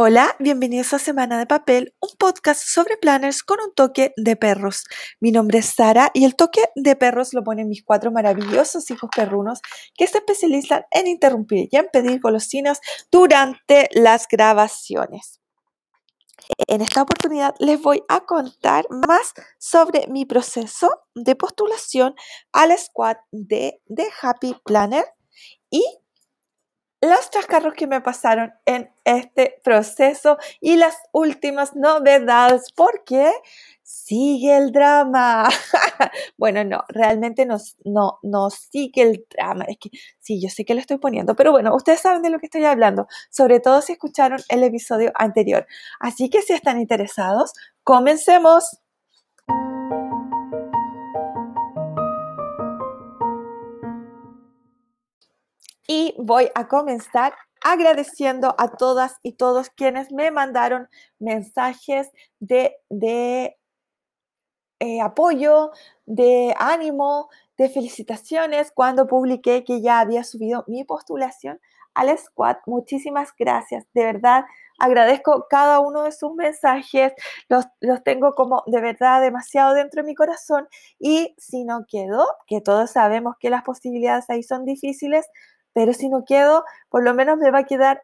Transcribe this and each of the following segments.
Hola, bienvenidos a Semana de Papel, un podcast sobre planners con un toque de perros. Mi nombre es Sara y el toque de perros lo ponen mis cuatro maravillosos hijos perrunos que se especializan en interrumpir y en pedir golosinas durante las grabaciones. En esta oportunidad les voy a contar más sobre mi proceso de postulación al squad de The Happy Planner y los chascarros que me pasaron en este proceso y las últimas novedades, porque sigue el drama. bueno, no, realmente no, no, no sigue el drama. Es que sí, yo sé que lo estoy poniendo, pero bueno, ustedes saben de lo que estoy hablando, sobre todo si escucharon el episodio anterior. Así que si están interesados, comencemos. Y voy a comenzar agradeciendo a todas y todos quienes me mandaron mensajes de, eh, apoyo, de ánimo, de felicitaciones cuando publiqué que ya había subido mi postulación al squad. Muchísimas gracias, de verdad. Agradezco cada uno de sus mensajes, los, los, tengo como de verdad demasiado dentro de mi corazón y si no quedo, que todos sabemos que las posibilidades ahí son difíciles, pero si no quedo, por lo menos me va a quedar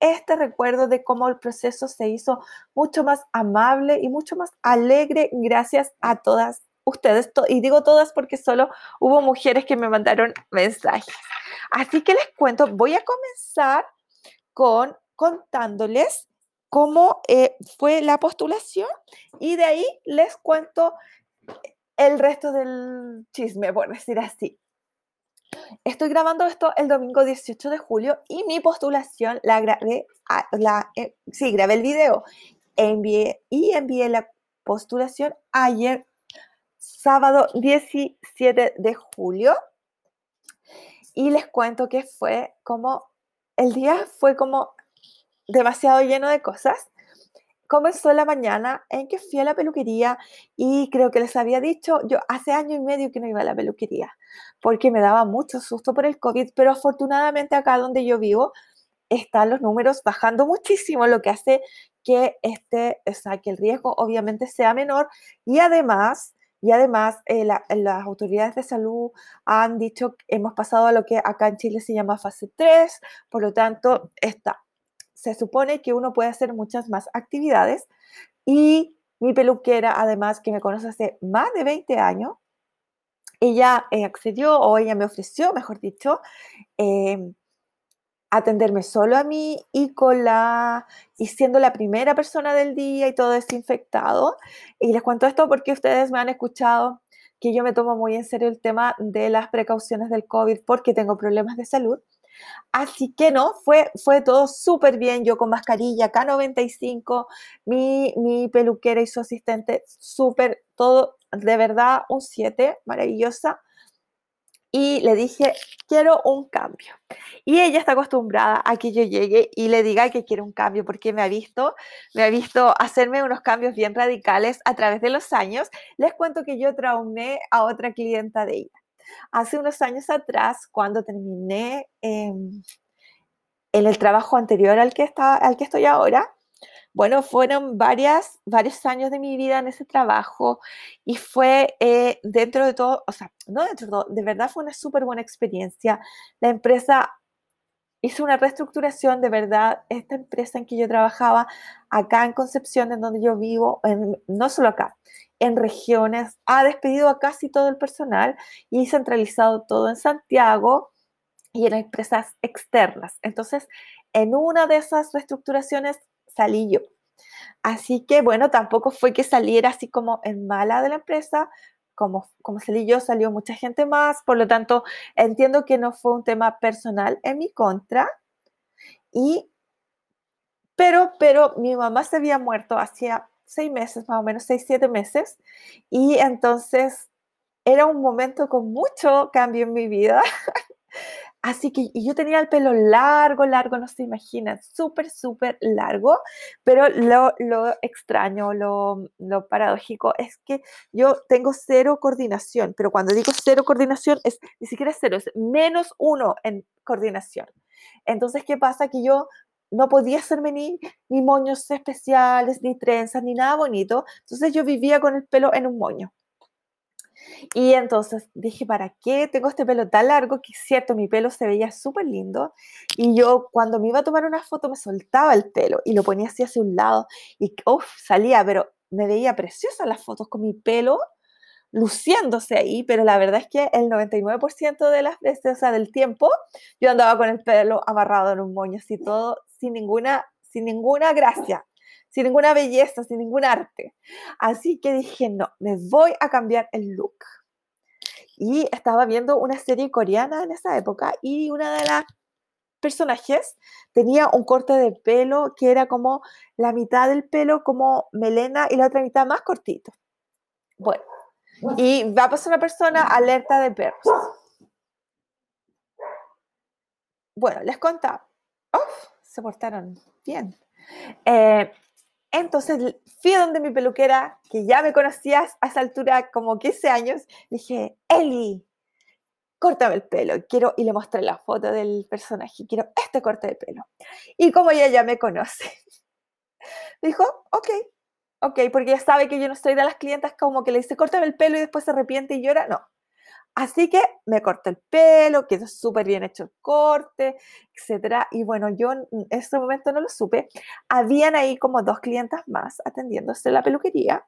este recuerdo de cómo el proceso se hizo mucho más amable y mucho más alegre gracias a todas ustedes. Y digo todas porque solo hubo mujeres que me mandaron mensajes. Así que les cuento, voy a comenzar con contándoles cómo eh, fue la postulación y de ahí les cuento el resto del chisme, por decir así. Estoy grabando esto el domingo 18 de julio y mi postulación la grabé, la, eh, sí, grabé el video. Envié, y envié la postulación ayer, sábado 17 de julio. Y les cuento que fue como, el día fue como demasiado lleno de cosas. Comenzó la mañana en que fui a la peluquería y creo que les había dicho, yo hace año y medio que no iba a la peluquería porque me daba mucho susto por el COVID, pero afortunadamente acá donde yo vivo están los números bajando muchísimo, lo que hace que, este, o sea, que el riesgo obviamente sea menor. Y además... Y además, eh, las autoridades de salud han dicho que hemos pasado a lo que acá en Chile se llama fase 3, por lo tanto, está se supone que uno puede hacer muchas más actividades. Y mi peluquera, además que me conoce hace más de 20 años, ella eh, accedió o ella me ofreció, mejor dicho, em, atenderme solo a mí y con la y siendo la primera persona del día y todo desinfectado. Y les cuento esto porque ustedes me han escuchado que yo me tomo muy en serio el tema de las precauciones del COVID porque tengo problemas de salud. Así que no, fue, fue todo súper bien, yo con mascarilla K95, mi, mi peluquera y su asistente, súper, todo de verdad un 7, maravillosa. Y le dije, quiero un cambio. Y ella está acostumbrada a que yo llegue y le diga que quiero un cambio porque me ha visto, me ha visto hacerme unos cambios bien radicales a través de los años. Les cuento que yo traumé a otra clienta de ella Hace unos años atrás, cuando terminé en el trabajo anterior al que, al que estoy ahora, bueno, fueron varias, varios años de mi vida en ese trabajo y fue eh, dentro de todo, o sea, no dentro de todo, de verdad fue una súper buena experiencia. La empresa hizo una reestructuración, de verdad, esta empresa en que yo trabajaba acá en Concepción, en donde yo vivo, no solo acá, en regiones, ha despedido a casi todo el personal y centralizado todo en Santiago y en empresas externas. Entonces, en una de esas reestructuraciones salí yo. Así que, bueno, tampoco fue que saliera así como en mala de la empresa, como, como salí yo, salió mucha gente más, por lo tanto, entiendo que no fue un tema personal en mi contra. Y, pero, pero mi mamá se había muerto hacía seis meses, más o menos, seis, siete meses. Y entonces era un momento con mucho cambio en mi vida. Así que yo tenía el pelo largo, largo, no se imaginan, súper, súper largo, pero lo, lo extraño, lo, lo, paradójico es que yo tengo cero coordinación, pero cuando digo cero coordinación es ni siquiera cero, es menos uno en coordinación. Entonces, ¿qué pasa? Que yo no podía hacerme ni, ni moños especiales, ni trenzas, ni nada bonito. Entonces yo vivía con el pelo en un moño. Y entonces dije, ¿para qué tengo este pelo tan largo? Que es cierto, mi pelo se veía súper lindo. Y yo cuando me iba a tomar una foto me soltaba el pelo y lo ponía así hacia un lado. Y uff, salía, pero me veía preciosa las fotos con mi pelo luciéndose ahí, pero la verdad es que el 99% de las veces, o sea, del tiempo, yo andaba con el pelo amarrado en un moño, así todo, sin ninguna, sin ninguna gracia, sin ninguna belleza, sin ningún arte. Así que dije, no, me voy a cambiar el look. Y estaba viendo una serie coreana en esa época y una de las personajes tenía un corte de pelo que era como la mitad del pelo como melena y la otra mitad más cortito. Bueno, y va a pasar una persona alerta de perros. Bueno, les contaba. se portaron bien. Eh, entonces fui donde mi peluquera, que ya me conocías a esa altura como 15 años, dije, Eli, córtame el pelo. Quiero, y le mostré la foto del personaje. Quiero este corte de pelo. Y como ella ya me conoce, dijo, ok, ok, porque ya sabe que yo no estoy de las clientas como que le dice, córtame el pelo y después se arrepiente y llora. No. Así que me corté el pelo, quedó súper bien hecho el corte, etcétera. Y bueno, yo en ese momento no lo supe. Habían ahí como dos clientas más atendiéndose la peluquería.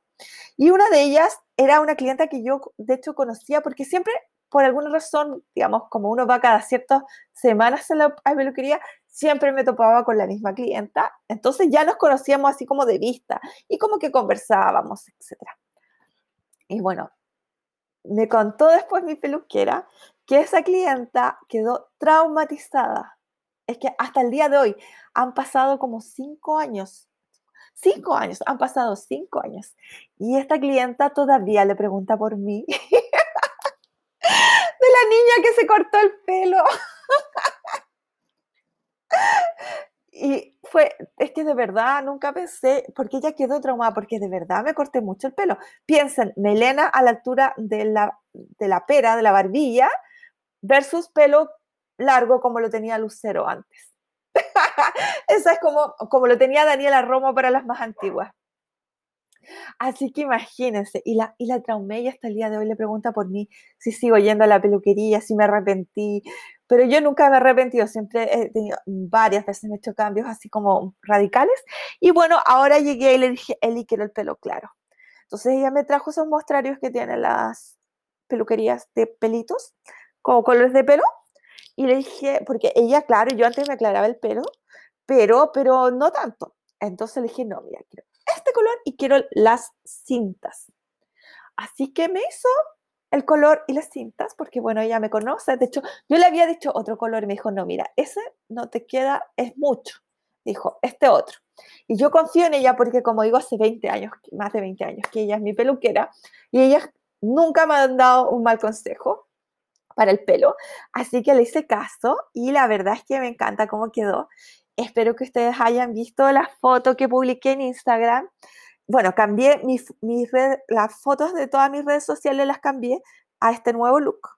Y una de ellas era una clienta que yo, de hecho, conocía porque siempre por alguna razón, digamos, como uno va cada ciertas semanas a la peluquería, siempre me topaba con la misma clienta, entonces ya nos conocíamos así como de vista y como que conversábamos, etc. Y bueno, me contó después mi peluquera que esa clienta quedó traumatizada. Es que hasta el día de hoy han pasado como cinco años. Cinco años, han pasado cinco años. Y esta clienta todavía le pregunta por mí. de la niña que se cortó el pelo. y fue, es que de verdad nunca pensé, porque ella quedó traumada, porque de verdad me corté mucho el pelo. Piensen, melena a la altura de la, de la pera, de la barbilla, versus pelo largo como lo tenía Lucero antes. Esa es como, como lo tenía Daniela Romo para las más antiguas. Así que imagínense, y la, y la traumé y hasta el día de hoy le pregunta por mí si sigo yendo a la peluquería, si me arrepentí, pero yo nunca me he arrepentido, siempre he tenido varias veces me he hecho cambios así como radicales, y bueno, ahora llegué y le dije, Eli, quiero el pelo claro. Entonces ella me trajo esos mostrarios que tienen las peluquerías de pelitos, como colores de pelo, y le dije, porque ella, claro, yo antes me aclaraba el pelo, pero, pero no tanto. Entonces le dije, no, mira, quiero este color y quiero las cintas. Así que me hizo el color y las cintas, porque bueno, ella me conoce. De hecho, yo le había dicho otro color y me dijo, no, mira, ese no te queda, es mucho. Dijo, este otro. Y yo confío en ella porque, como digo, hace 20 años, más de 20 años, que ella es mi peluquera y ella nunca me ha dado un mal consejo para el pelo. Así que le hice caso y la verdad es que me encanta cómo quedó. Espero que ustedes hayan visto la foto que publiqué en Instagram. Bueno, cambié mis, las fotos de todas mis redes sociales, las cambié a este nuevo look.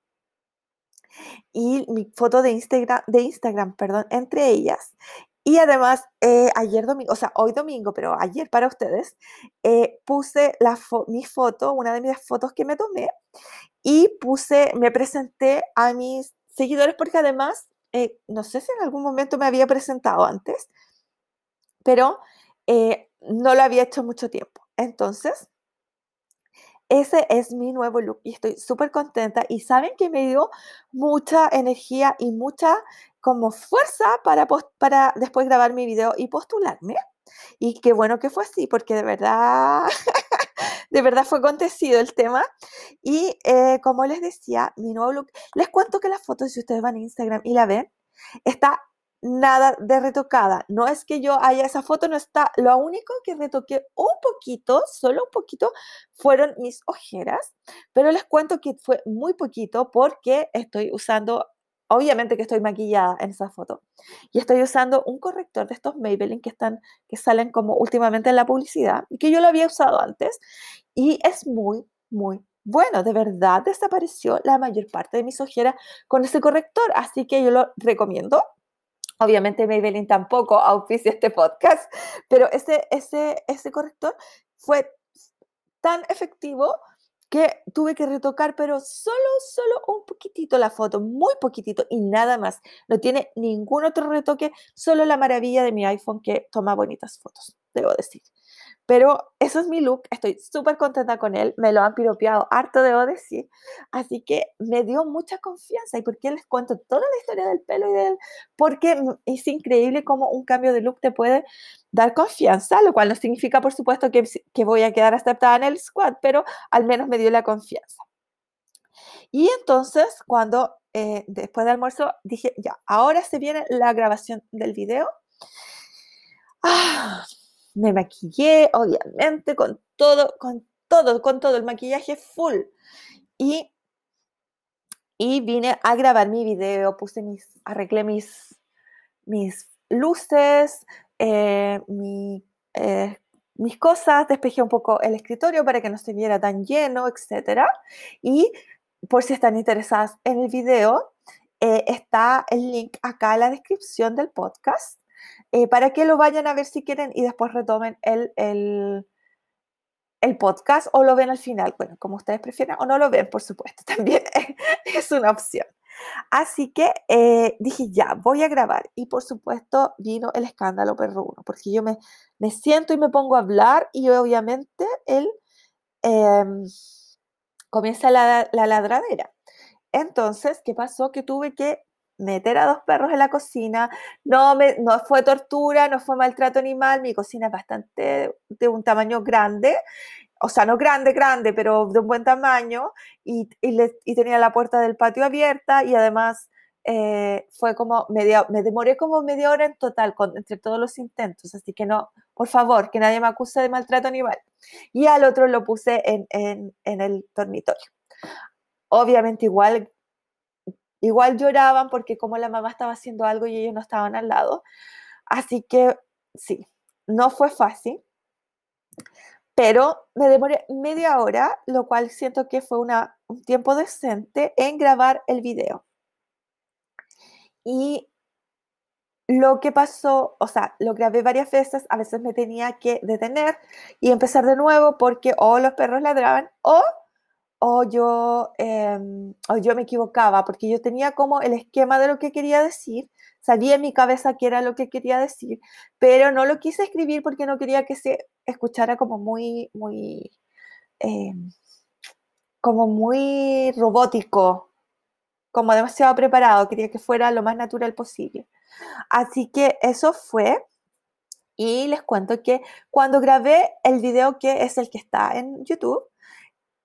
Y mi foto de Instagram, de Instagram perdón, entre ellas. Y además, eh, ayer domingo, o sea, hoy domingo, pero ayer para ustedes, eh, puse la mi foto, una de mis fotos que me tomé, y puse, me presenté a mis seguidores porque además eh, no sé si en algún momento me había presentado antes, pero no lo había hecho mucho tiempo. Entonces, ese es mi nuevo look y estoy súper contenta y saben que me dio mucha energía y mucha como fuerza para, para después grabar mi video y postularme. Y qué bueno que fue así, porque de verdad, de verdad fue acontecido el tema. Y eh, como les decía, mi nuevo look, les cuento que las fotos, si ustedes van a Instagram y la ven, está nada de retocada. No es que yo haya esa foto, no está. Lo único que retoqué un poquito, solo un poquito, fueron mis ojeras, pero les cuento que fue muy poquito porque estoy usando obviamente que estoy maquillada en esa foto. Y estoy usando un corrector de estos Maybelline que, están, que salen como últimamente en la publicidad y que yo lo había usado antes. Y es muy, muy bueno. De verdad desapareció la mayor parte de mis ojeras con ese corrector. Así que yo lo recomiendo. Obviamente Maybelline tampoco auspicia este podcast, pero ese, ese, ese corrector fue tan efectivo que tuve que retocar, pero solo, solo un poquitito la foto, muy poquitito y nada más. No tiene ningún otro retoque, solo la maravilla de mi iPhone que toma bonitas fotos, debo decir. Pero eso es mi look, estoy súper contenta con él, me lo han piropeado harto, debo decir. Así que me dio mucha confianza. ¿Y por qué les cuento toda la historia del pelo y del...? Porque es increíble cómo un cambio de look te puede dar confianza, lo cual no significa, por supuesto, que, voy a quedar aceptada en el squad, pero al menos me dio la confianza. Y entonces, cuando eh, después del almuerzo dije, ya, ahora se viene la grabación del video. Ah, me maquillé, obviamente, con todo, con todo, con todo el maquillaje full. Y, y vine a grabar mi video, puse mis, arreglé mis, mis luces, eh, eh, mis cosas, despejé un poco el escritorio para que no se viera tan lleno, etc. Y por si están interesadas en el video, eh, está el link acá en la descripción del podcast eh, para que lo vayan a ver si quieren y después retomen el, el, podcast o lo ven al final, bueno, como ustedes prefieran, o no lo ven, por supuesto, también es una opción. Así que eh, dije, ya, voy a grabar. Y por supuesto vino el escándalo perruno, porque yo me, me siento y me pongo a hablar y obviamente él em, comienza la, la ladradera. Entonces, ¿qué pasó? Que tuve que meter a dos perros en la cocina. No, me, no fue tortura, no fue maltrato animal. Mi cocina es bastante de un tamaño grande. O sea, no grande, grande, pero de un buen tamaño. Y, y, tenía la puerta del patio abierta y además eh, fue como media, me demoré como media hora en total con, entre todos los intentos. Así que no, por favor, que nadie me acuse de maltrato animal. Y al otro lo puse en, en, en el dormitorio. Obviamente igual Igual lloraban porque como la mamá estaba haciendo algo y ellos no estaban al lado. Así que sí, no fue fácil, pero me demoré media hora, lo cual siento que fue un tiempo decente en grabar el video. Y lo que pasó, o sea, lo grabé varias veces, a veces me tenía que detener y empezar de nuevo porque o los perros ladraban o o yo, em, o yo me equivocaba, porque yo tenía como el esquema de lo que quería decir, sabía en mi cabeza qué era lo que quería decir, pero no lo quise escribir porque no quería que se escuchara como muy, muy, em, como muy robótico, como demasiado preparado, quería que fuera lo más natural posible. Así que eso fue. Y les cuento que cuando grabé el video que es el que está en YouTube,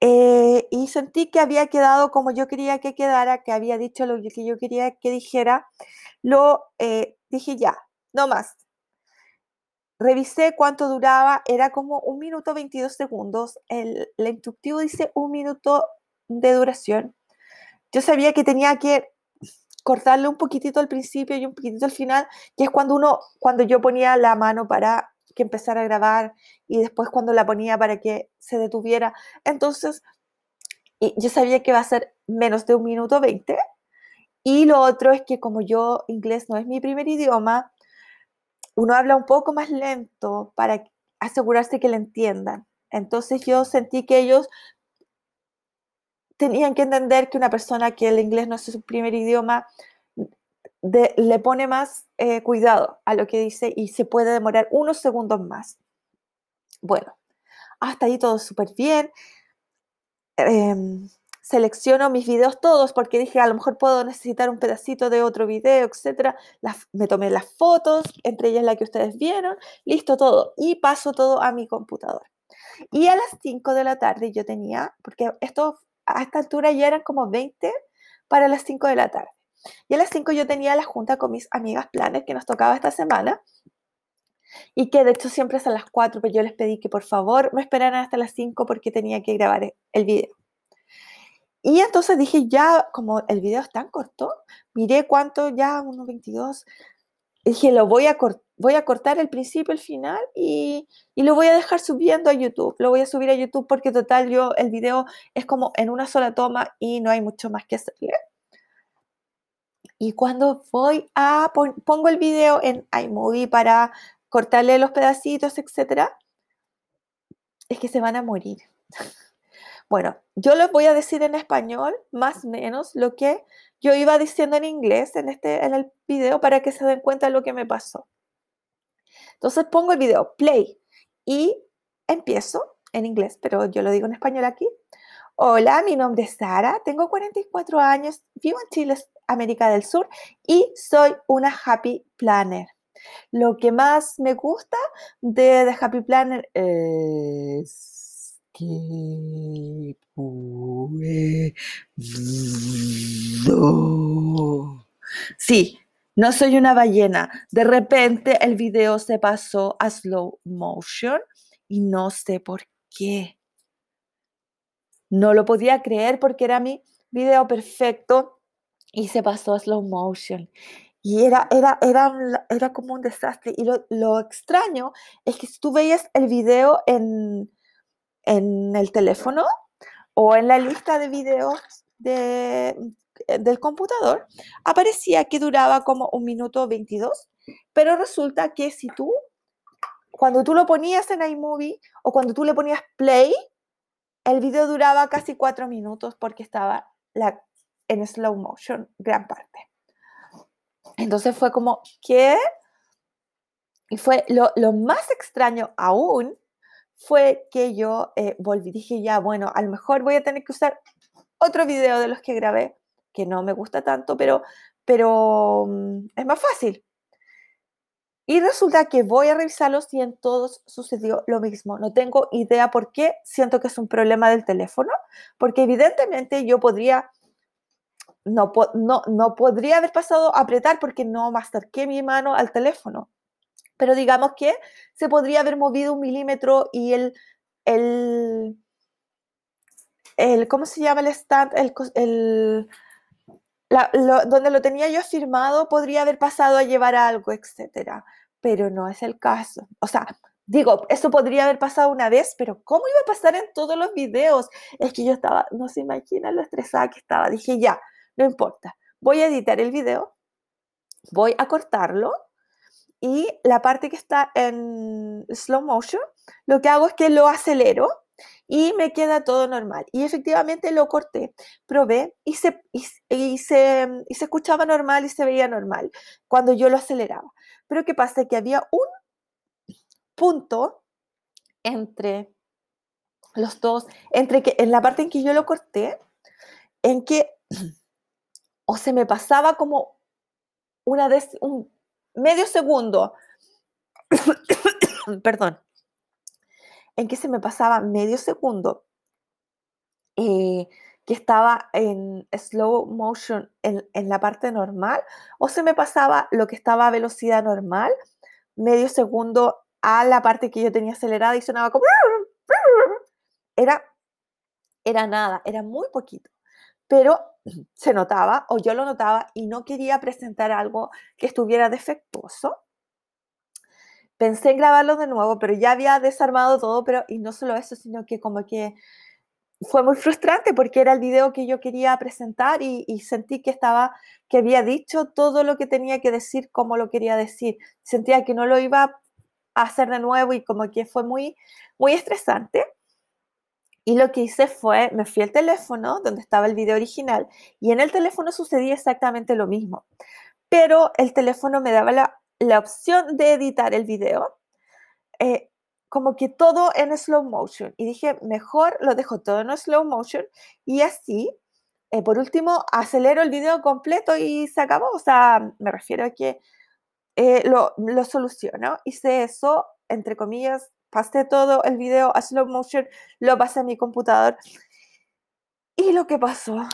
eh, y sentí que había quedado como yo quería que quedara, que había dicho lo que yo quería que dijera, lo eh, dije ya, no más. Revisé cuánto duraba, era como un minuto 22 segundos. El, el instructivo dice un minuto de duración. Yo sabía que tenía que cortarle un poquitito al principio y un poquitito al final, que es cuando uno, cuando yo ponía la mano para que empezara a grabar y después cuando la ponía para que se detuviera. Entonces, yo sabía que va a ser menos de un minuto 20. Y lo otro es que como yo inglés no es mi primer idioma, uno habla un poco más lento para asegurarse que le entiendan. Entonces yo sentí que ellos tenían que entender que una persona que el inglés no es su primer idioma le pone más eh, cuidado a lo que dice y se puede demorar unos segundos más. Bueno, hasta ahí todo súper bien. Em, selecciono mis videos todos porque dije a lo mejor puedo necesitar un pedacito de otro video, etc. me tomé las fotos, entre ellas la que ustedes vieron, listo todo y paso todo a mi computador. Y a las 5 de la tarde yo tenía, porque esto a esta altura ya eran como 20 para las 5 de la tarde. Y a las 5 yo tenía la junta con mis amigas planes que nos tocaba esta semana. Y que de hecho siempre es a las 4, pero yo les pedí que por favor me esperaran hasta las 5 porque tenía que grabar el video. Y entonces dije, ya como el video es tan corto, miré cuánto, ya unos 22, dije, lo voy a, voy a cortar el principio, el final y, y, lo voy a dejar subiendo a YouTube. Lo voy a subir a YouTube porque total yo el video es como en una sola toma y no hay mucho más que hacerle. Y cuando voy a, pongo el video en iMovie para cortarle los pedacitos, etcétera, es que se van a morir. Bueno, yo les voy a decir en español más o menos lo que yo iba diciendo en inglés en, este, en el video para que se den cuenta de lo que me pasó. Entonces pongo el video, play, y empiezo en inglés, pero yo lo digo en español aquí. Hola, mi nombre es Sara, tengo 44 años, vivo en Chile, América del Sur, y soy una happy planner. Lo que más me gusta de The Happy Planner es que Sí, no soy una ballena. De repente el video se pasó a slow motion y no sé por qué. No lo podía creer porque era mi video perfecto y se pasó a slow motion. Y era, era, era, era como un desastre. Y lo, extraño es que si tú veías el video en, en el teléfono o en la lista de videos de, del computador, aparecía que duraba como un minuto 22, pero resulta que si tú, cuando tú lo ponías en iMovie o cuando tú le ponías play, el video duraba casi cuatro minutos porque estaba la, en slow motion gran parte. Entonces fue como, ¿qué? Y fue lo, más extraño aún fue que yo eh, volví, dije ya, bueno, a lo mejor voy a tener que usar otro video de los que grabé, que no me gusta tanto, pero, pero mm, es más fácil. Y resulta que voy a revisarlos y en todos sucedió lo mismo. No tengo idea por qué siento que es un problema del teléfono, porque evidentemente yo podría no, no, podría haber pasado a apretar porque no me acerqué mi mano al teléfono. Pero digamos que se podría haber movido un milímetro y el, el, el ¿cómo se llama el stand? El, donde lo tenía yo firmado podría haber pasado a llevar algo, etcétera. Pero no es el caso. O sea, digo, eso podría haber pasado una vez, pero ¿cómo iba a pasar en todos los videos? Es que yo estaba, no se imagina lo estresada que estaba. Dije, ya, no importa. Voy a editar el video, voy a cortarlo y la parte que está en slow motion, lo que hago es que lo acelero y me queda todo normal. Y efectivamente lo corté, probé y se, y, se, y se escuchaba normal y se veía normal cuando yo lo aceleraba. Pero ¿qué pasa? Que había un punto entre los dos, entre que en la parte en que yo lo corté, en que o se me pasaba como una vez, un medio segundo, perdón, en que se me pasaba medio segundo eh, que estaba en slow motion en, en, la parte normal, o se me pasaba lo que estaba a velocidad normal, medio segundo a la parte que yo tenía acelerada y sonaba como... Era, era nada, era muy poquito pero se notaba o yo lo notaba y no quería presentar algo que estuviera defectuoso. Pensé en grabarlo de nuevo, pero ya había desarmado todo, pero y no solo eso, sino que como que fue muy frustrante porque era el video que yo quería presentar y, y, sentí que estaba, que había dicho todo lo que tenía que decir como lo quería decir. Sentía que no lo iba a hacer de nuevo y como que fue muy, muy estresante. Y lo que hice fue, me fui al teléfono donde estaba el video original y en el teléfono sucedía exactamente lo mismo. Pero el teléfono me daba la, opción de editar el video eh, como que todo en slow motion. Y dije, mejor lo dejo todo en slow motion y así, eh, por último, acelero el video completo y se acabó. O sea, me refiero a que eh, lo, lo soluciono. Hice eso, entre comillas, pasé todo el video a slow motion, lo pasé a mi computador. Y lo que pasó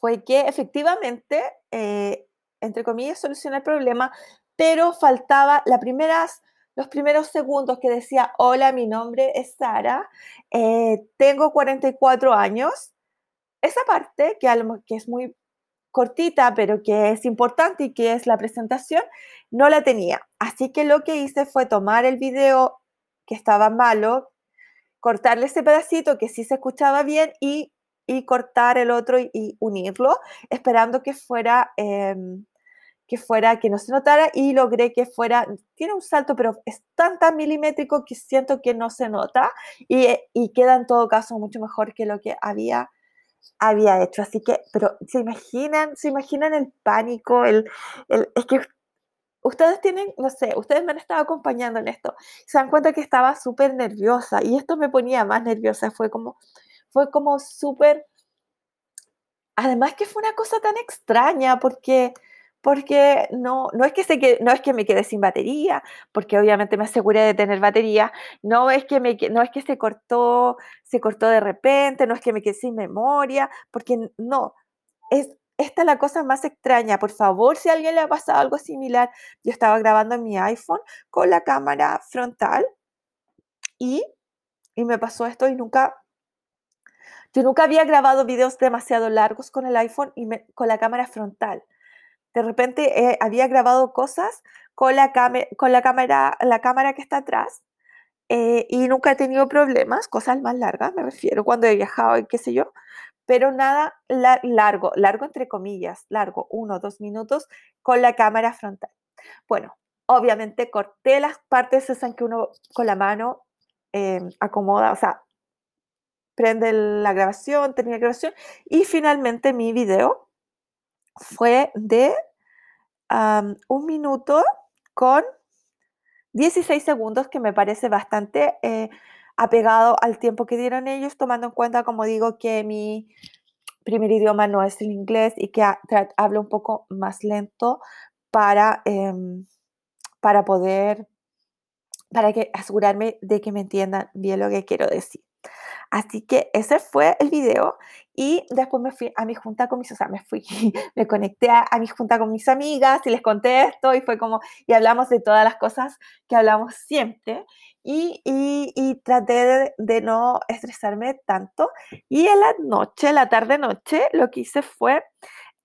fue que efectivamente, eh, entre comillas, solucioné el problema, pero faltaba la primeras, los primeros segundos que decía, hola, mi nombre es Sara, eh, tengo 44 años. Esa parte, que, que es muy cortita, pero que es importante y que es la presentación, no la tenía. Así que lo que hice fue tomar el video que estaba malo, cortarle ese pedacito que sí se escuchaba bien y y cortar el otro y, unirlo, esperando que fuera, em, que fuera, que no se notara y logré que fuera, tiene un salto, pero es tan, tan milimétrico que siento que no se nota y, y queda en todo caso mucho mejor que lo que había había hecho. Así que, pero se imaginan, se imaginan el pánico, el, el, es que ustedes tienen, no sé, ustedes me han estado acompañando en esto, se dan cuenta que estaba súper nerviosa y esto me ponía más nerviosa, fue como, fue como súper, además que fue una cosa tan extraña porque porque no, no, es que se no es que me quedé sin batería, porque obviamente me aseguré de tener batería, no es que, me, no es que se cortó, se cortó de repente, no es que me quedé sin memoria, porque no, es, esta es la cosa más extraña. Por favor, si a alguien le ha pasado algo similar, yo estaba grabando en mi iPhone con la cámara frontal y, y me pasó esto y nunca, yo nunca había grabado videos demasiado largos con el iPhone y con la cámara frontal de repente eh, había grabado cosas con la, con la, cámara, la cámara que está atrás eh, y nunca he tenido problemas, cosas más largas, me refiero, cuando he viajado y qué sé yo, pero nada largo, largo entre comillas, largo, uno dos minutos con la cámara frontal. Bueno, obviamente corté las partes esas que uno con la mano eh, acomoda, o sea, prende la grabación, termina grabación y finalmente mi video fue de un minuto con 16 segundos, que me parece bastante eh, apegado al tiempo que dieron ellos, tomando en cuenta, como digo, que mi primer idioma no es el inglés y que hablo un poco más lento para, em, para poder, para que asegurarme de que me entiendan bien lo que quiero decir. Así que ese fue el video y después me fui a mi junta con mis, o sea, me fui, me conecté a, mi junta con mis amigas y les conté esto y fue como, y hablamos de todas las cosas que hablamos siempre y, y, traté de, no estresarme tanto. Y en la noche, la tarde-noche, lo que hice fue...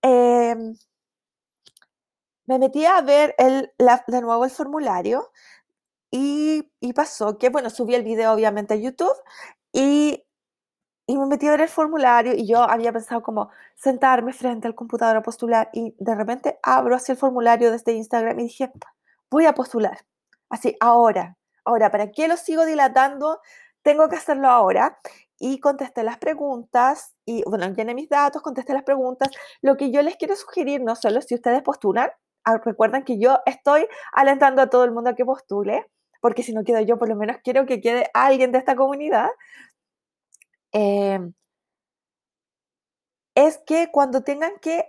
Em, me metí a ver el, de nuevo el formulario y, y, pasó que, bueno, subí el video obviamente a YouTube y, y me metí a ver el formulario y yo había pensado como sentarme frente al computador a postular y de repente abro así el formulario desde Instagram y dije, voy a postular. Así, ahora, ahora, ¿para qué lo sigo dilatando? Tengo que hacerlo ahora. Y contesté las preguntas y, bueno, llené mis datos, contesté las preguntas. Lo que yo les quiero sugerir, no solo si ustedes postulan, ah, recuerden que yo estoy alentando a todo el mundo a que postule, porque si no quedo yo, por lo menos quiero que quede alguien de esta comunidad, em, es que cuando tengan que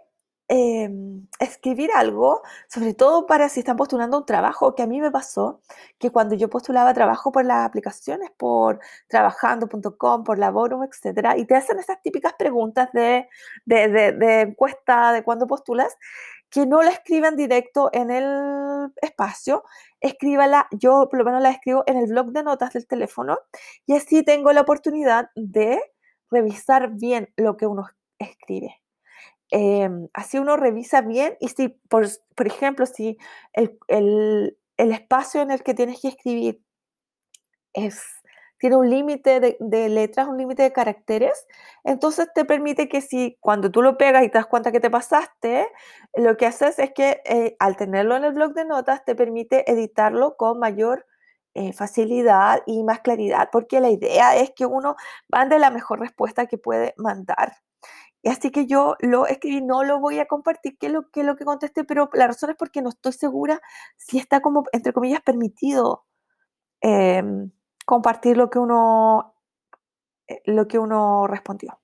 em, escribir algo, sobre todo para si están postulando un trabajo, que a mí me pasó que cuando yo postulaba trabajo por las aplicaciones, por trabajando.com, por Laborum, etcétera, y te hacen esas típicas preguntas de, de, de, de encuesta de cuándo postulas, que no la escriban directo en el espacio, escríbala, yo por lo menos la escribo en el blog de notas del teléfono y así tengo la oportunidad de revisar bien lo que uno escribe. Em, así uno revisa bien y si, por, por ejemplo, si el, el espacio en el que tienes que escribir es tiene un límite de, letras, un límite de caracteres, entonces te permite que si cuando tú lo pegas y te das cuenta que te pasaste, lo que haces es que eh, al tenerlo en el blog de notas te permite editarlo con mayor eh, facilidad y más claridad, porque la idea es que uno mande la mejor respuesta que puede mandar. Así que yo lo escribí, no lo voy a compartir, que es lo que, lo que contesté, pero la razón es porque no estoy segura si está como, entre comillas, permitido. Em, compartir lo que uno, eh, lo que uno respondió.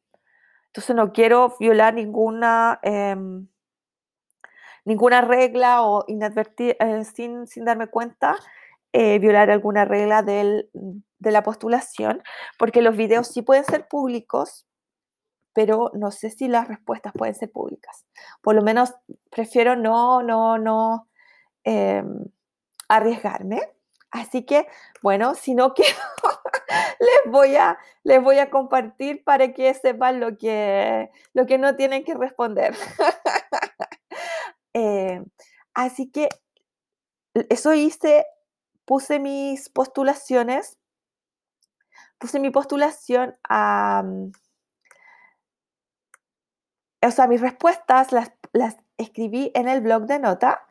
Entonces no quiero violar ninguna, em, ninguna regla o inadvertir, eh, sin, sin, darme cuenta, eh, violar alguna regla del, de la postulación, porque los videos sí pueden ser públicos, pero no sé si las respuestas pueden ser públicas. Por lo menos prefiero no, no, no em, arriesgarme. Así que, bueno, si no quiero, les, voy a, les voy a compartir para que sepan lo que, lo que no tienen que responder. Eh, así que eso hice, puse mis postulaciones, puse mi postulación a, o sea, mis respuestas las, las escribí en el blog de nota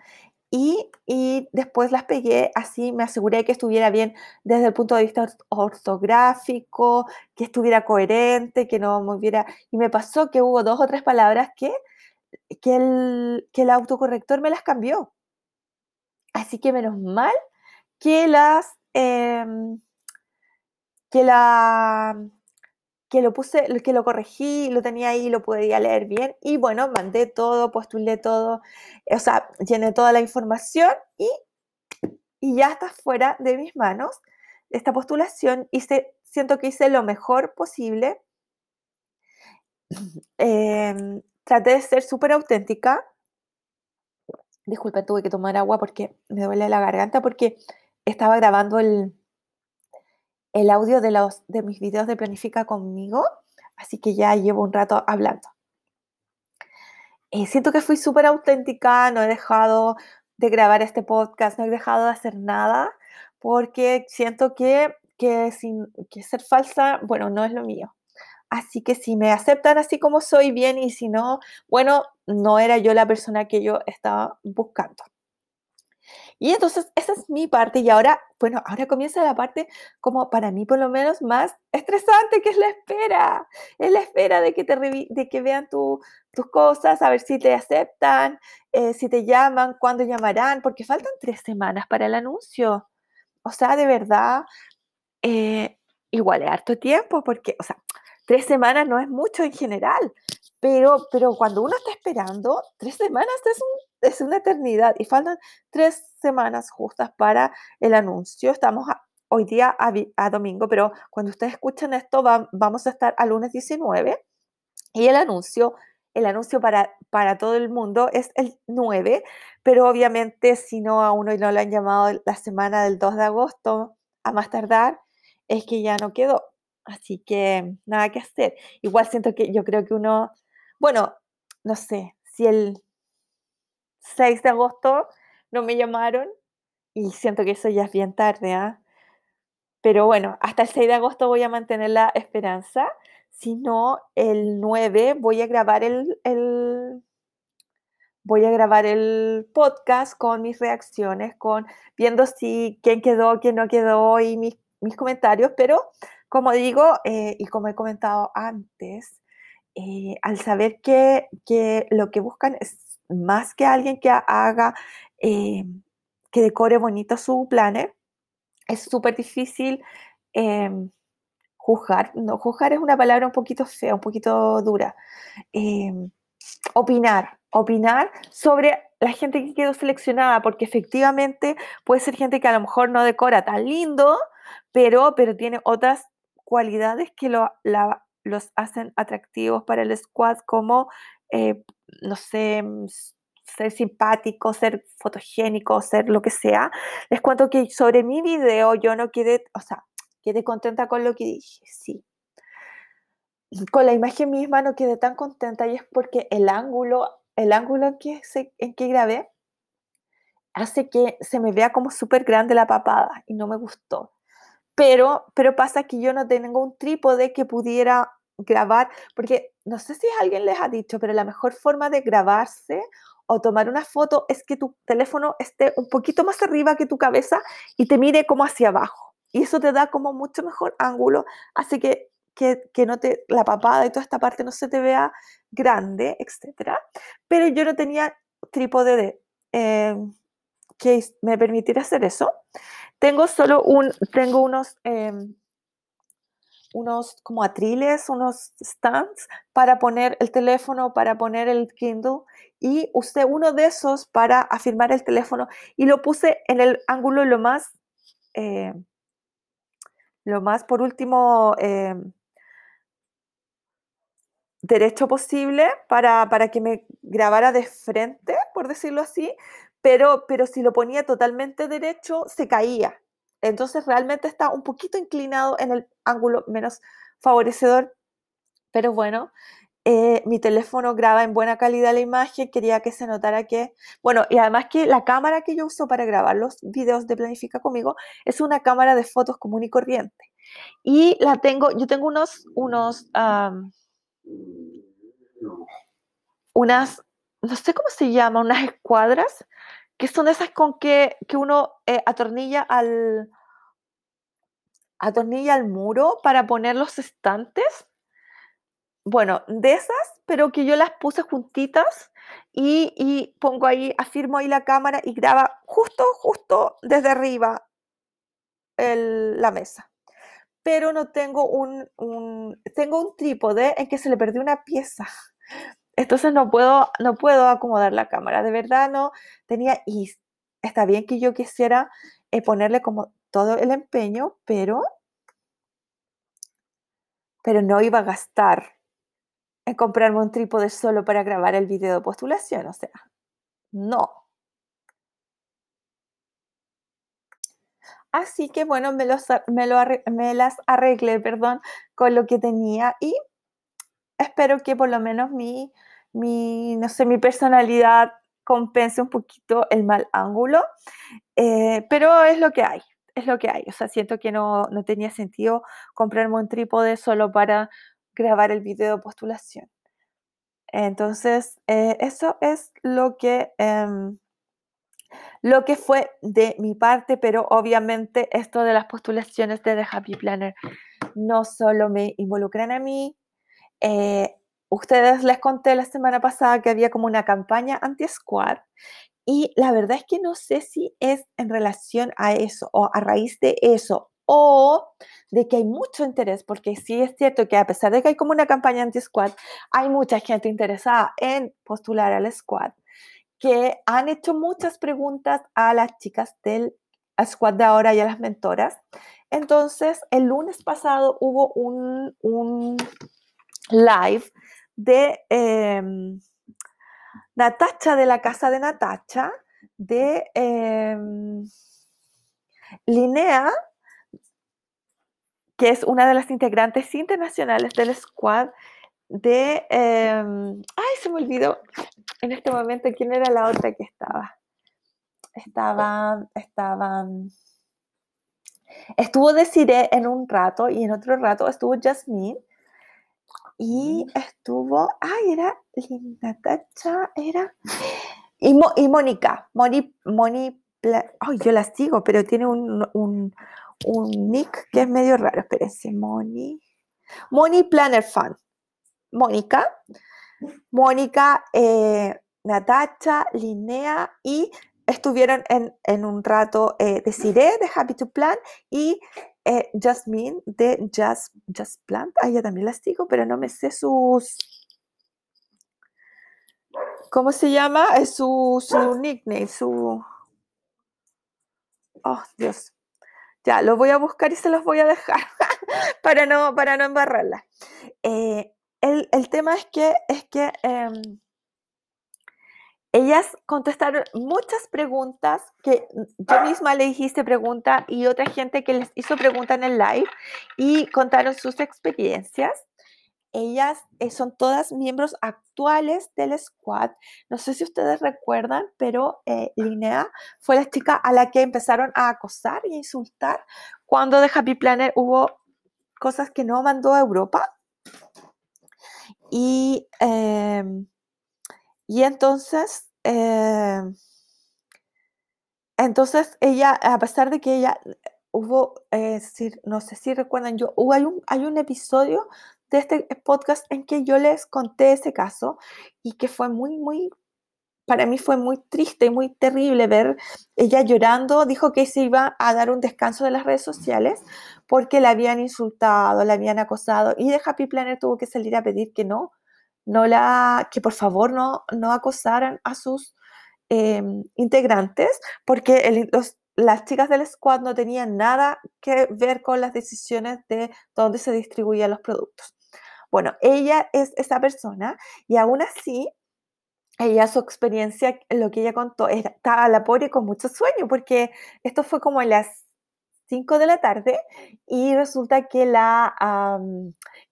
y, después las pegué así, me aseguré que estuviera bien desde el punto de vista ortográfico, que estuviera coherente, que no moviera... Y me pasó que hubo dos o tres palabras que, que, el, que el autocorrector me las cambió. Así que menos mal que las... Em, que la que lo puse, que lo corregí, lo tenía ahí, lo podía leer bien y bueno, mandé todo, postulé todo, o sea, llené toda la información y, y ya está fuera de mis manos esta postulación. Hice, siento que hice lo mejor posible. Em, traté de ser súper auténtica. Disculpe, tuve que tomar agua porque me duele la garganta porque estaba grabando el, el audio de, los, de mis videos de Planifica conmigo, así que ya llevo un rato hablando. Eh, siento que fui súper auténtica, no he dejado de grabar este podcast, no he dejado de hacer nada, porque siento que, que, sin, que ser falsa, bueno, no es lo mío. Así que si me aceptan así como soy, bien, y si no, bueno, no era yo la persona que yo estaba buscando. Y entonces esa es mi parte y ahora, bueno, ahora comienza la parte como para mí por lo menos más estresante, que es la espera. Es la espera de que, te de que vean tus cosas, a ver si te aceptan, eh, si te llaman, cuándo llamarán, porque faltan tres semanas para el anuncio. O sea, de verdad, eh, igual es harto tiempo, porque, o sea, tres semanas no es mucho en general, pero, pero cuando uno está esperando, tres semanas es, es una eternidad y faltan tres semanas justas para el anuncio. Estamos hoy día a, domingo, pero cuando ustedes escuchan esto vamos a estar al lunes 19 y el anuncio, el anuncio para, para todo el mundo es el 9, pero obviamente si no a uno no lo han llamado la semana del 2 de agosto a más tardar, es que ya no quedó. Así que nada que hacer. Igual siento que yo creo que uno, bueno, no sé, si el 6 de agosto no me llamaron y siento que eso ya es bien tarde, ¿ah? Pero bueno, hasta el 6 de agosto voy a mantener la esperanza. Si no, el 9 voy a grabar el, el, voy a grabar el podcast con mis reacciones, con viendo si quién quedó, quién no quedó y mis, mis comentarios, pero como digo, eh, y como he comentado antes, eh, al saber que, que, lo que buscan es más que alguien que haga, eh, que decore bonito su planes, es súper difícil em, juzgar. No, juzgar es una palabra un poquito fea, un poquito dura. Em, opinar, opinar sobre la gente que quedó seleccionada, porque efectivamente puede ser gente que a lo mejor no decora tan lindo, pero, pero tiene otras cualidades que lo, los hacen atractivos para el squad, como, eh, no sé, mm, ser simpático, ser fotogénico, ser lo que sea. Les cuento que sobre mi video yo no quedé, o sea, quedé contenta con lo que dije, sí. Con la imagen misma no quedé tan contenta y es porque el ángulo, el ángulo en que, en que grabé hace que se me vea como súper grande la papada y no me gustó. Pero, pero pasa que yo no tengo un trípode que pudiera grabar, porque no sé si alguien les ha dicho, pero la mejor forma de grabarse o tomar una foto es que tu teléfono esté un poquito más arriba que tu cabeza y te mire como hacia abajo. Y eso te da como mucho mejor ángulo, hace que, que, que no te, la papada y toda esta parte no se te vea grande, etc. Pero yo no tenía trípode de, eh, que me permitiera hacer eso. Tengo solo un, tengo unos, em, unos como atriles, unos stands para poner el teléfono, para poner el Kindle y usé uno de esos para afirmar el teléfono y lo puse en el ángulo lo más, eh, lo más por último em, derecho posible para, para que me grabara de frente, por decirlo así, pero, pero si lo ponía totalmente derecho, se caía. Entonces realmente está un poquito inclinado en el ángulo menos favorecedor, pero bueno, eh, mi teléfono graba en buena calidad la imagen, quería que se notara que, bueno, y además que la cámara que yo uso para grabar los videos de Planifica conmigo es una cámara de fotos común y corriente. Y la tengo, yo tengo unos, unos, unas, no sé cómo se llama, unas escuadras, que son esas con que, que uno eh, atornilla al atornilla al muro para poner los estantes. Bueno, de esas, pero que yo las puse juntitas y, pongo ahí, afirmo ahí la cámara y graba justo, justo desde arriba la mesa. Pero no tengo un, un, tengo un trípode en que se le perdió una pieza. Entonces no puedo, no puedo acomodar la cámara. De verdad no tenía, y está bien que yo quisiera eh, ponerle como todo el empeño, pero, pero no iba a gastar en comprarme un trípode solo para grabar el video de postulación. O sea, no. Así que bueno, me, me, las arreglé, perdón, con lo que tenía y espero que por lo menos mi, mi no sé, mi personalidad compense un poquito el mal ángulo, eh, pero es lo que hay, es lo que hay. O sea, siento que no, no tenía sentido comprarme un trípode solo para grabar el video de postulación. Entonces, eh, eso es lo que... Em, lo que fue de mi parte, pero obviamente esto de las postulaciones de The Happy Planner no solo me involucran a mí. Eh, ustedes les conté la semana pasada que había como una campaña anti-squad y la verdad es que no sé si es en relación a eso o a raíz de eso o de que hay mucho interés, porque sí es cierto que a pesar de que hay como una campaña anti-squad, hay mucha gente interesada en postular al squad que han hecho muchas preguntas a las chicas del squad de ahora y a las mentoras. Entonces, el lunes pasado hubo un, live de eh, Natacha de la casa de Natacha, de eh, Linnea, que es una de las integrantes internacionales del squad de... Em, ay, se me olvidó en este momento quién era la otra que estaba. Estaba, estaba... Estuvo Desiree en un rato y en otro rato estuvo Jasmine. Y estuvo, ay, era Natacha, era... Y, y Mónica, Moni, Moni, ay, yo la sigo, pero tiene un, un, un nick que es medio raro, espérense, Moni, Moni Planner Fun. Mónica, Mónica, eh, Natacha, Linnea y estuvieron en, un rato eh, de Cire de Happy to Plan y eh, Jasmine de Just, Just Plant. A ella también las digo, pero no me sé sus. ¿Cómo se llama? Es su, su nickname, su. Oh, Dios. Ya, lo voy a buscar y se los voy a dejar para, no, para no embarrarla. Eh, el, tema es que, es que em, ellas contestaron muchas preguntas que yo misma le dijiste pregunta y otra gente que les hizo pregunta en el live y contaron sus experiencias. Ellas eh, son todas miembros actuales del squad. No sé si ustedes recuerdan, pero eh, Linnea fue la chica a la que empezaron a acosar y a insultar cuando de Happy Planner hubo cosas que no mandó a Europa y, em, y entonces, em, entonces ella, a pesar de que ella hubo, eh, no sé si recuerdan, yo, hubo, hay, un, hay un episodio de este podcast en que yo les conté ese caso y que fue muy, muy, para mí fue muy triste y muy terrible ver ella llorando, dijo que se iba a dar un descanso de las redes sociales porque la habían insultado, la habían acosado y de Happy Planner tuvo que salir a pedir que no, no la, que por favor no, no acosaran a sus em, integrantes porque las chicas del squad no tenían nada que ver con las decisiones de dónde se distribuían los productos. Bueno, ella es esa persona y aún así ella, su experiencia, lo que ella contó, estaba la pobre con mucho sueño, porque esto fue como a las 5 de la tarde y resulta que, la,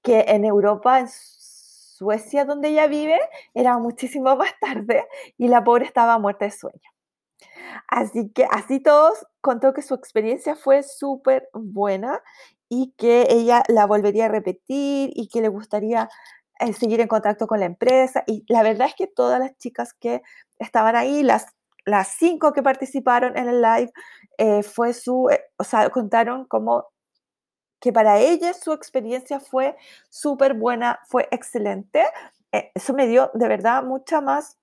que en Europa, Suecia, donde ella vive, era muchísimo más tarde y la pobre estaba muerta de sueño. Así que así todos contó que su experiencia fue súper buena y que ella la volvería a repetir y que le gustaría eh, seguir en contacto con la empresa. Y la verdad es que todas las chicas que estaban ahí, las, las cinco que participaron en el live, eh, fue su, eh, o sea, contaron como que para ellas su experiencia fue súper buena, fue excelente. eso me dio de verdad mucha más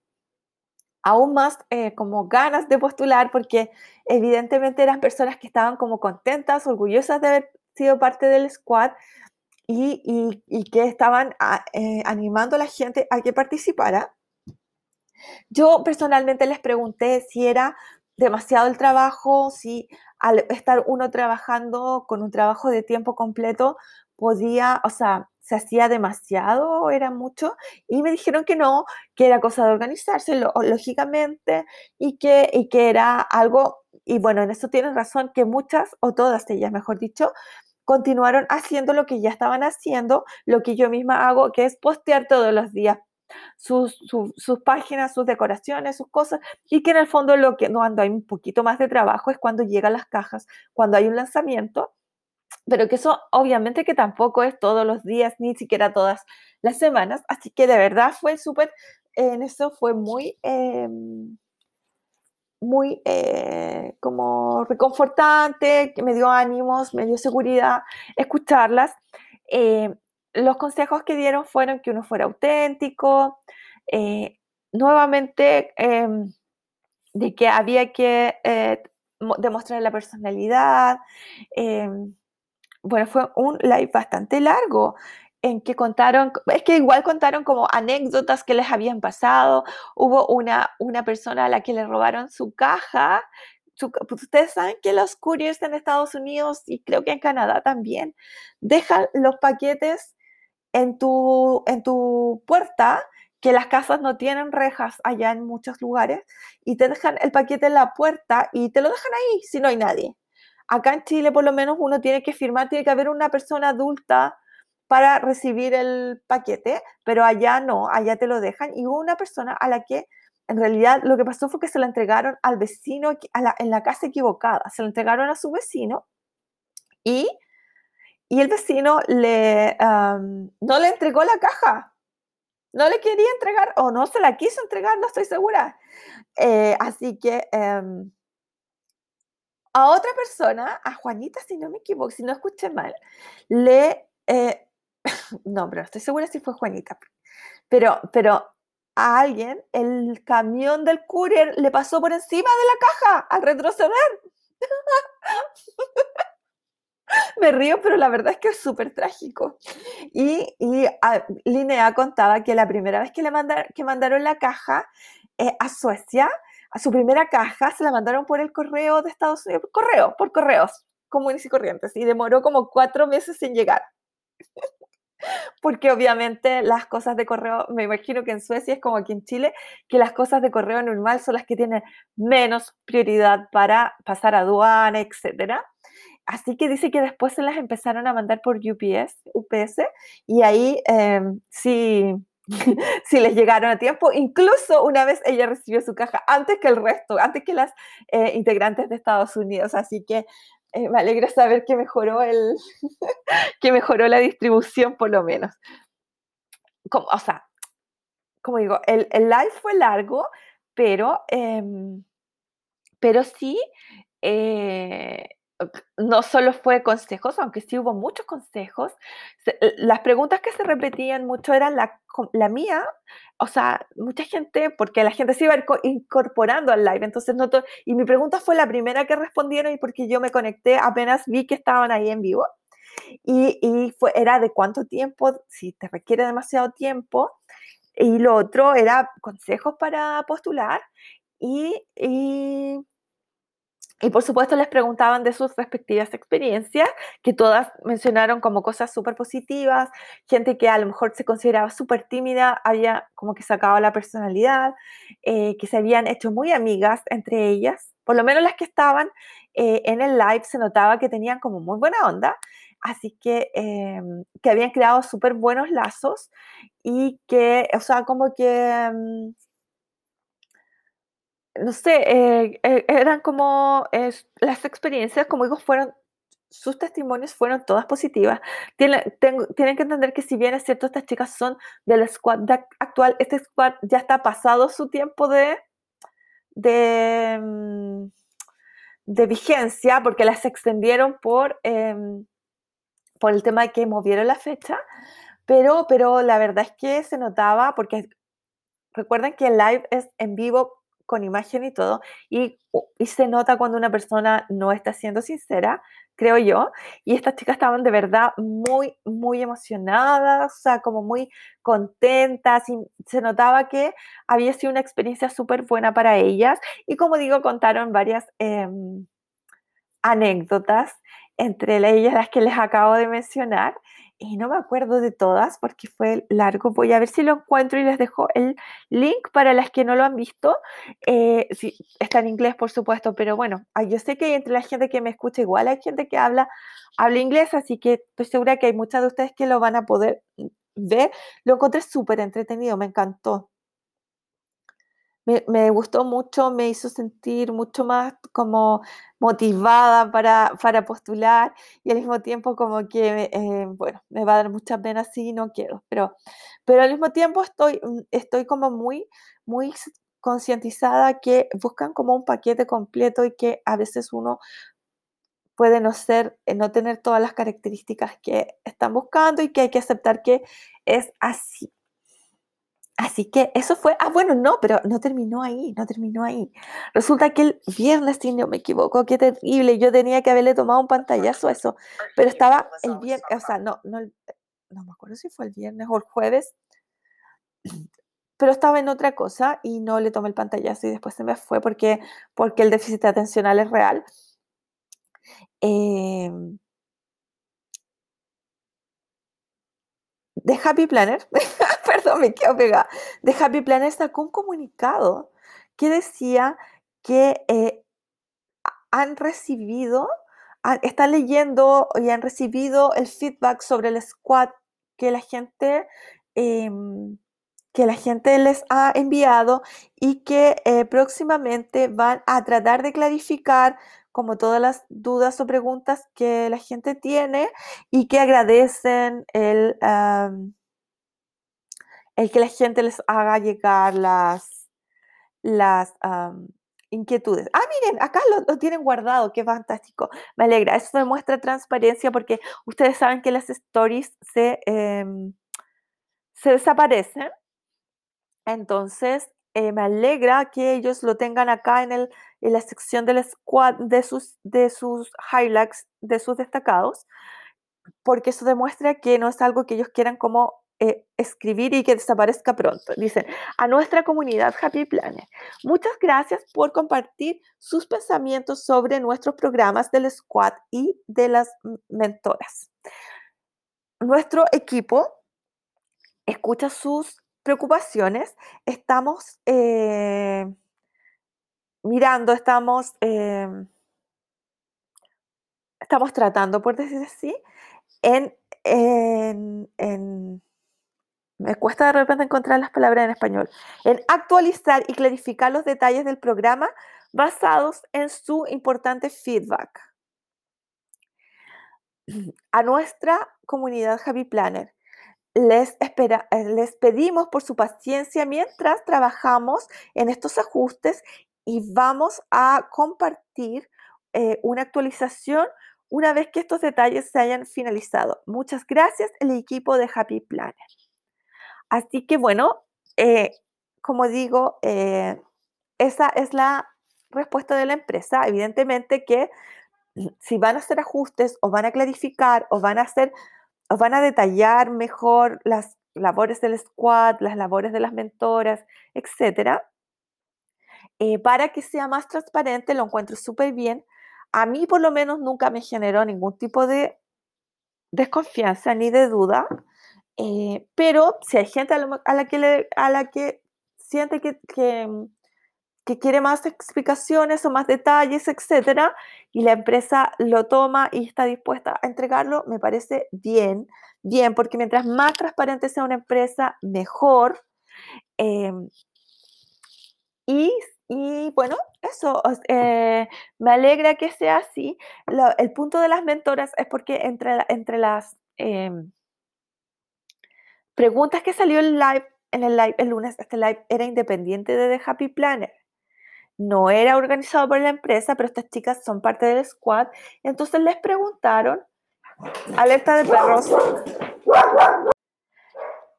aún más como ganas de postular porque evidentemente eran personas que estaban como contentas, orgullosas de haber sido parte del squad y, que estaban ah, eh, animando a la gente a que participara. Yo personalmente les pregunté si era demasiado el trabajo, si al estar uno trabajando con un trabajo de tiempo completo podía, o sea, se hacía demasiado era mucho, y me dijeron que no, que era cosa de organizarse lógicamente y que, y que era algo, y bueno, en eso tienen razón, que muchas, o todas ellas, mejor dicho, continuaron haciendo lo que ya estaban haciendo, lo que yo misma hago, que es postear todos los días sus, páginas, sus decoraciones, sus cosas, y que en el fondo lo que cuando hay un poquito más de trabajo es cuando llegan las cajas, cuando hay un lanzamiento, pero que eso obviamente que tampoco es todos los días, ni siquiera todas las semanas, así que de verdad fue súper, en eso fue muy... Em, muy eh, como reconfortante, que me dio ánimos, me dio seguridad escucharlas. Eh, los consejos que dieron fueron que uno fuera auténtico, eh, nuevamente em, de que había que demostrar la personalidad. Em, bueno, fue un live bastante largo en que contaron, es que igual contaron como anécdotas que les habían pasado. Hubo una, una persona a la que le robaron su caja. Pues, ustedes saben que los couriers en Estados Unidos y creo que en Canadá también dejan los paquetes en tu, en tu puerta, que las casas no tienen rejas allá en muchos lugares, y te dejan el paquete en la puerta y te lo dejan ahí si no hay nadie. Acá en Chile por lo menos uno tiene que firmar, tiene que haber una persona adulta para recibir el paquete, pero allá no, allá te lo dejan. Y hubo una persona a la que en realidad lo que pasó fue que se la entregaron al vecino en la casa equivocada, se la entregaron a su vecino y, y el vecino no le entregó la caja, no le quería entregar o no se la quiso entregar, no estoy segura. Eh, así que em, a otra persona, a Juanita, si no me equivoco, si no escuché mal, le eh, no, pero estoy segura si fue Juanita. Pero, pero a alguien el camión del courier le pasó por encima de la caja al retroceder. Me río, pero la verdad es que es súper trágico. Y, y ah, Linnea contaba que la primera vez que le mandaron, que mandaron la caja eh, a Suecia, a su primera caja se la mandaron por el correo de Estados Unidos, correo, por correos comunes y corrientes, y demoró como cuatro meses sin llegar porque obviamente las cosas de correo, me imagino que en Suecia es como aquí en Chile, que las cosas de correo normal son las que tienen menos prioridad para pasar a aduana, etc. Así que dice que después se las empezaron a mandar por UPS, UPS y ahí sí, sí les llegaron a tiempo. Incluso una vez ella recibió su caja antes que el resto, antes que las eh, integrantes de Estados Unidos. Así que eh, me alegra saber que mejoró, el que mejoró la distribución por lo menos. Como, o sea, como digo, el, el live fue largo, pero, em, pero sí, eh, no solo fue consejos, aunque sí hubo muchos consejos, las preguntas que se repetían mucho eran la, la mía, o sea, mucha gente, porque la gente se iba incorporando al live, entonces no y mi pregunta fue la primera que respondieron y porque yo me conecté apenas vi que estaban ahí en vivo. Y, y fue, era de cuánto tiempo, si te requiere demasiado tiempo, y lo otro era consejos para postular y y por supuesto les preguntaban de sus respectivas experiencias, que todas mencionaron como cosas súper positivas, gente que a lo mejor se consideraba súper tímida, había como que sacado la personalidad, eh, que se habían hecho muy amigas entre ellas, por lo menos las que estaban eh, en el live se notaba que tenían como muy buena onda, así que, em, que habían creado súper buenos lazos y que, o sea, como que... Em, no sé, eh, eh, eran como las experiencias, como digo, fueron sus testimonios fueron todas positivas. Tienen, tienen que entender que si bien es cierto, estas chicas son del squad actual, este squad ya está pasado su tiempo de, de, mm, vigencia porque las extendieron por, em, por el tema de que movieron la fecha, pero, pero la verdad es que se notaba porque recuerden que el live es en vivo con imagen y todo, y, y, se nota cuando una persona no está siendo sincera, creo yo, y estas chicas estaban de verdad muy, muy emocionadas, o sea, como muy contentas, se notaba que había sido una experiencia súper buena para ellas, y como digo, contaron varias em, anécdotas, entre ellas las que les acabo de mencionar, y no me acuerdo de todas porque fue largo. Voy a ver si lo encuentro y les dejo el link para las que no lo han visto. Eh, está en inglés, por supuesto, pero bueno, yo sé que entre la gente que me escucha igual hay gente que habla, habla inglés, así que estoy segura que hay muchas de ustedes que lo van a poder ver. Lo encontré súper entretenido, me encantó me, gustó mucho, me hizo sentir mucho más como motivada para, para postular y al mismo tiempo como que, eh, bueno, me va a dar mucha pena si no quiero, pero, pero al mismo tiempo estoy, mm, estoy como muy, muy concientizada que buscan como un paquete completo y que a veces uno puede no ser, eh, no tener todas las características que están buscando y que hay que aceptar que es así. Así que eso fue, ah, bueno, no, pero no terminó ahí, no terminó ahí. Resulta que el viernes, si no me equivoco, qué terrible, yo tenía que haberle tomado un pantallazo a eso, pero estaba el viernes, o sea, no, no, no me acuerdo si fue el viernes o el jueves, pero estaba en otra cosa y no le tomé el pantallazo y después se me fue porque, porque el déficit atencional es real. Eh, de Happy Planner, me quedo pegada, de Happy Planner sacó un comunicado que decía que eh, han recibido, están leyendo y han recibido el feedback sobre el squad que la gente em, que la gente les ha enviado y que eh, próximamente van a tratar de clarificar como todas las dudas o preguntas que la gente tiene y que agradecen el, el que la gente les haga llegar las, las inquietudes. Ah, miren, acá lo, tienen guardado, qué fantástico. Me alegra, eso demuestra transparencia porque ustedes saben que las stories se, em, se desaparecen. Entonces, eh, me alegra que ellos lo tengan acá en, el, en la sección del squad de sus, de sus highlights, de sus destacados, porque eso demuestra que no es algo que ellos quieran como eh, escribir y que desaparezca pronto. Dicen, a nuestra comunidad Happy Planner, muchas gracias por compartir sus pensamientos sobre nuestros programas del squad y de las mentoras. Nuestro equipo escucha sus preocupaciones, estamos eh, mirando, estamos, eh, estamos tratando, por decir así, en, en, me cuesta de repente encontrar las palabras en español, en actualizar y clarificar los detalles del programa basados en su importante feedback. A nuestra comunidad Happy Planner, les, eh, les pedimos por su paciencia mientras trabajamos en estos ajustes y vamos a compartir eh, una actualización una vez que estos detalles se hayan finalizado. Muchas gracias, el equipo de Happy Planner. Así que bueno, eh, como digo, esa es la respuesta de la empresa. Evidentemente que si van a hacer ajustes o van a clarificar o van a hacer os van a detallar mejor las labores del squad, las labores de las mentoras, etcétera, eh, para que sea más transparente, lo encuentro súper bien. A mí por lo menos nunca me generó ningún tipo de desconfianza ni de duda, eh, pero si hay gente a, la, que siente que, que quiere más explicaciones o más detalles, etcétera, y la empresa lo toma y está dispuesta a entregarlo, me parece bien, bien, porque mientras más transparente sea una empresa, mejor. Em, y y bueno, eso, eh, me alegra que sea así. el punto de las mentoras es porque entre, entre las em, preguntas que salió en, live, en el live el lunes, este live era independiente de The Happy Planner. No era organizado por la empresa, pero estas chicas son parte del squad. Entonces les preguntaron, alerta de perros,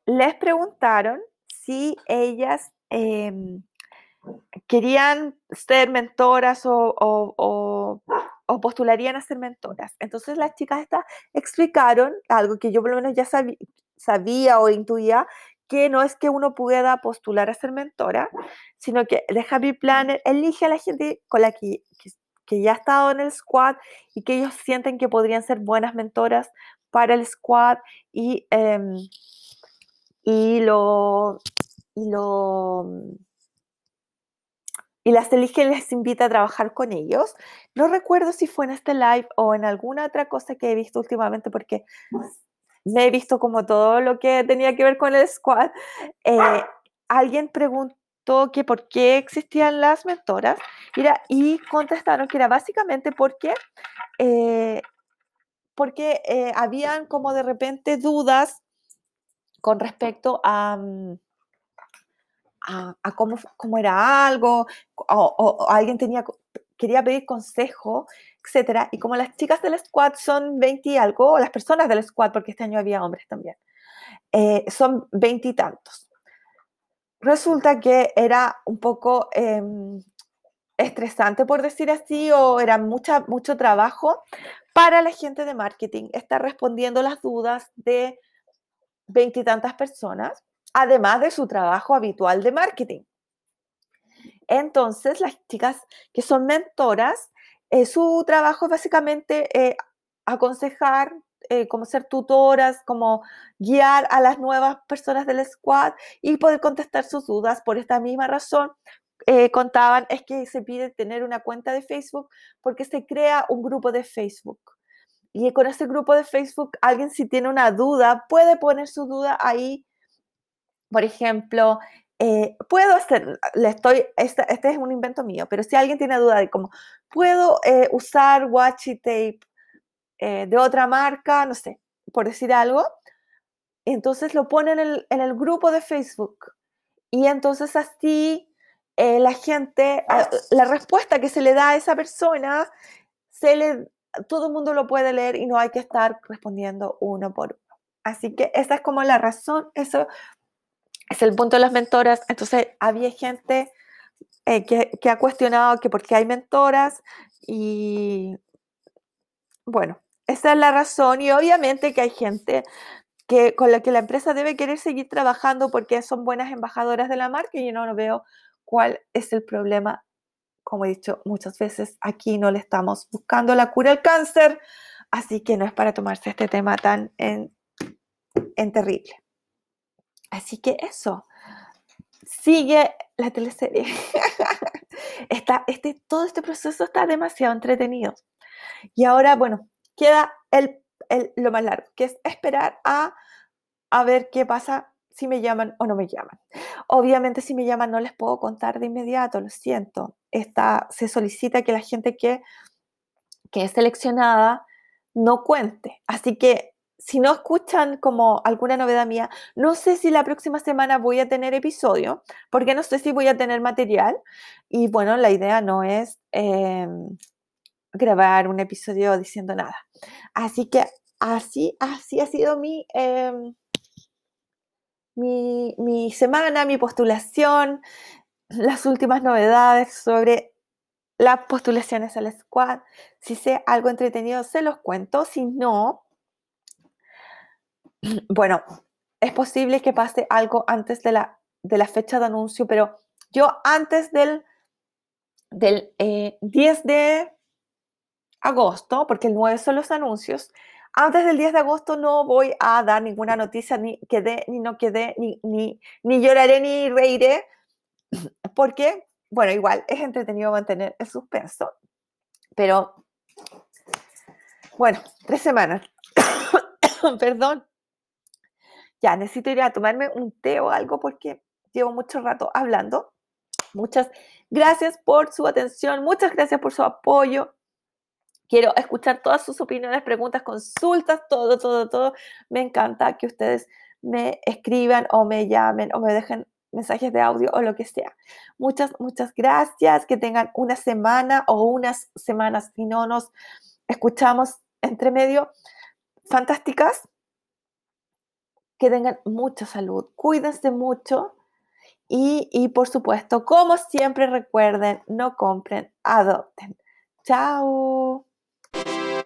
les preguntaron si ellas em, querían ser mentoras o, postularían a ser mentoras. Entonces las chicas estas explicaron algo que yo por lo menos ya sabía, o intuía, que no es que uno pueda postular a ser mentora, sino que el Happy Planner elige a la gente con la que, que, ya ha estado en el squad y que ellos sienten que podrían ser buenas mentoras para el squad y, em, y lo... Y lo y las elige y les invita a trabajar con ellos. No recuerdo si fue en este live o en alguna otra cosa que he visto últimamente porque me he visto como todo lo que tenía que ver con el squad. Eh, alguien preguntó que por qué existían las mentoras y contestaron que era básicamente porque, eh, porque eh, habían como de repente dudas con respecto a... Mm, a, cómo, cómo, era algo, o, alguien tenía, quería pedir consejo, etcétera. Y como las chicas del squad son 20 y algo, o las personas del squad, porque este año había hombres también, eh, son 20 y tantos. Resulta que era un poco em, estresante, por decir así, o era mucha, mucho trabajo para la gente de marketing estar respondiendo las dudas de veintitantas personas además de su trabajo habitual de marketing. Entonces, las chicas que son mentoras, eh, su trabajo es básicamente eh, aconsejar, eh, como ser tutoras, como guiar a las nuevas personas del squad y poder contestar sus dudas. Por esta misma razón, contaban, es que se pide tener una cuenta de Facebook porque se crea un grupo de Facebook. Y con ese grupo de Facebook, alguien si tiene una duda, puede poner su duda ahí por ejemplo, eh, puedo hacer, le estoy, este, es un invento mío, pero si alguien tiene duda de cómo, ¿puedo eh, usar washi tape eh, de otra marca? No sé, por decir algo. Entonces lo pone en el, en el grupo de Facebook. Y entonces así la gente, la respuesta que se le da a esa persona, se le, todo el mundo lo puede leer y no hay que estar respondiendo uno por uno. Así que esa es como la razón, eso es el punto de las mentoras. Entonces, había gente eh, que, ha cuestionado que por qué hay mentoras y bueno, esa es la razón y obviamente que hay gente que, con la que la empresa debe querer seguir trabajando porque son buenas embajadoras de la marca y yo no, veo cuál es el problema. Como he dicho muchas veces, aquí no le estamos buscando la cura al cáncer, así que no es para tomarse este tema tan en terrible. Así que eso, sigue la teleserie. está, este, todo este proceso está demasiado entretenido. Y ahora, bueno, queda el, lo más largo, que es esperar a, a ver qué pasa si me llaman o no me llaman. Obviamente si me llaman no les puedo contar de inmediato, lo siento. Está, se solicita que la gente que, que es seleccionada no cuente. Así que si no escuchan como alguna novedad mía, no sé si la próxima semana voy a tener episodio, porque no sé si voy a tener material. Y bueno, la idea no es em, grabar un episodio diciendo nada. Así que así, así ha sido mi, em, mi, mi semana, mi postulación, las últimas novedades sobre las postulaciones al squad. Si sé algo entretenido, se los cuento. Si no, bueno, es posible que pase algo antes de la, de la fecha de anuncio, pero yo antes del, del 10 eh, de agosto, porque el 9 son los anuncios, antes del 10 de agosto no voy a dar ninguna noticia, ni quedé, ni no quedé, ni, ni, ni lloraré, ni reiré, porque, bueno, igual es entretenido mantener el suspenso, pero, bueno, tres semanas, perdón, ya necesito ir a tomarme un té o algo porque llevo mucho rato hablando. Muchas gracias por su atención, muchas gracias por su apoyo. Quiero escuchar todas sus opiniones, preguntas, consultas, todo, todo, todo. Me encanta que ustedes me escriban o me llamen o me dejen mensajes de audio o lo que sea. Muchas, muchas gracias. Que tengan una semana o unas semanas, si no nos escuchamos entre medio, fantásticas. Que tengan mucha salud. Cuídense mucho. Y, y por supuesto, como siempre recuerden, no compren, adopten. Chao.